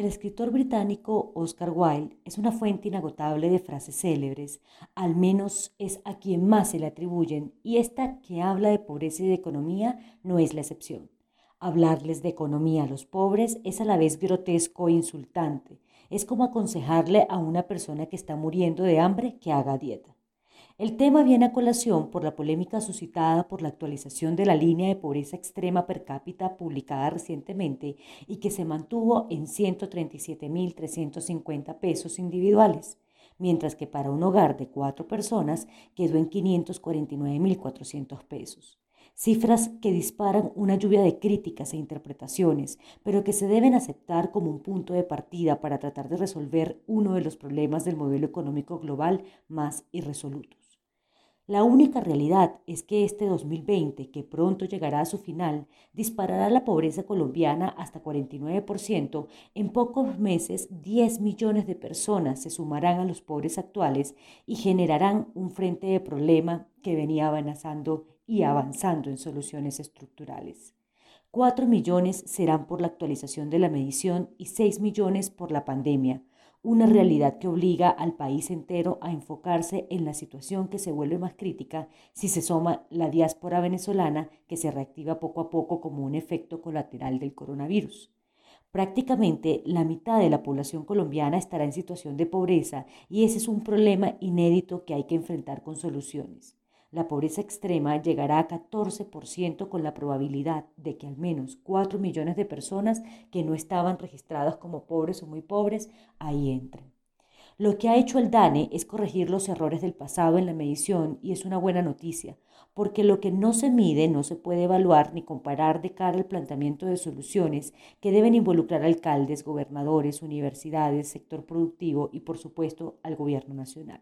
El escritor británico Oscar Wilde es una fuente inagotable de frases célebres, al menos es a quien más se le atribuyen, y esta que habla de pobreza y de economía no es la excepción. Hablarles de economía a los pobres es a la vez grotesco e insultante. Es como aconsejarle a una persona que está muriendo de hambre que haga dieta. El tema viene a colación por la polémica suscitada por la actualización de la línea de pobreza extrema per cápita publicada recientemente y que se mantuvo en 137.350 pesos individuales, mientras que para un hogar de cuatro personas quedó en 549.400 pesos cifras que disparan una lluvia de críticas e interpretaciones, pero que se deben aceptar como un punto de partida para tratar de resolver uno de los problemas del modelo económico global más irresolutos. La única realidad es que este 2020, que pronto llegará a su final, disparará la pobreza colombiana hasta 49%. En pocos meses, 10 millones de personas se sumarán a los pobres actuales y generarán un frente de problema que venía amenazando y avanzando en soluciones estructurales. 4 millones serán por la actualización de la medición y 6 millones por la pandemia, una realidad que obliga al país entero a enfocarse en la situación que se vuelve más crítica si se suma la diáspora venezolana que se reactiva poco a poco como un efecto colateral del coronavirus. Prácticamente la mitad de la población colombiana estará en situación de pobreza y ese es un problema inédito que hay que enfrentar con soluciones la pobreza extrema llegará a 14% con la probabilidad de que al menos 4 millones de personas que no estaban registradas como pobres o muy pobres ahí entren. Lo que ha hecho el DANE es corregir los errores del pasado en la medición y es una buena noticia, porque lo que no se mide no se puede evaluar ni comparar de cara al planteamiento de soluciones que deben involucrar alcaldes, gobernadores, universidades, sector productivo y por supuesto al gobierno nacional.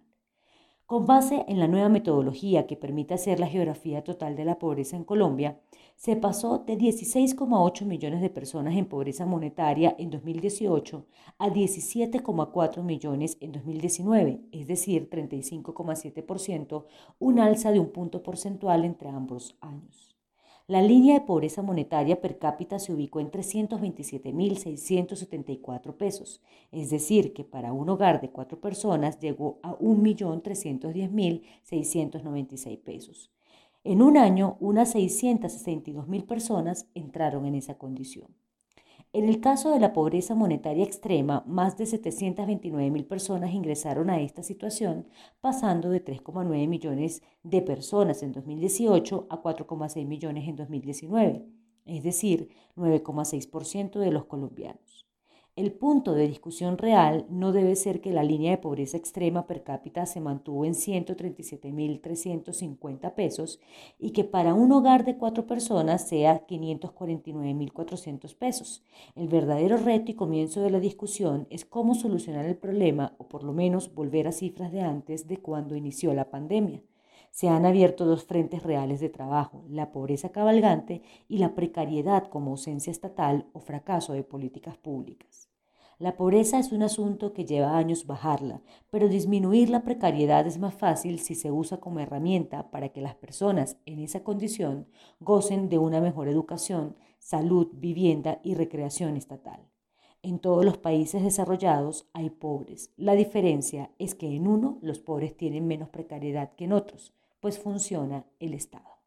Con base en la nueva metodología que permite hacer la geografía total de la pobreza en Colombia, se pasó de 16,8 millones de personas en pobreza monetaria en 2018 a 17,4 millones en 2019, es decir, 35,7%, un alza de un punto porcentual entre ambos años. La línea de pobreza monetaria per cápita se ubicó en 327.674 pesos, es decir, que para un hogar de cuatro personas llegó a 1.310.696 pesos. En un año, unas 662.000 personas entraron en esa condición. En el caso de la pobreza monetaria extrema, más de 729 mil personas ingresaron a esta situación, pasando de 3,9 millones de personas en 2018 a 4,6 millones en 2019, es decir, 9,6% de los colombianos. El punto de discusión real no debe ser que la línea de pobreza extrema per cápita se mantuvo en 137.350 pesos y que para un hogar de cuatro personas sea 549.400 pesos. El verdadero reto y comienzo de la discusión es cómo solucionar el problema o por lo menos volver a cifras de antes de cuando inició la pandemia se han abierto dos frentes reales de trabajo, la pobreza cabalgante y la precariedad como ausencia estatal o fracaso de políticas públicas. La pobreza es un asunto que lleva años bajarla, pero disminuir la precariedad es más fácil si se usa como herramienta para que las personas en esa condición gocen de una mejor educación, salud, vivienda y recreación estatal. En todos los países desarrollados hay pobres. La diferencia es que en uno los pobres tienen menos precariedad que en otros, pues funciona el Estado.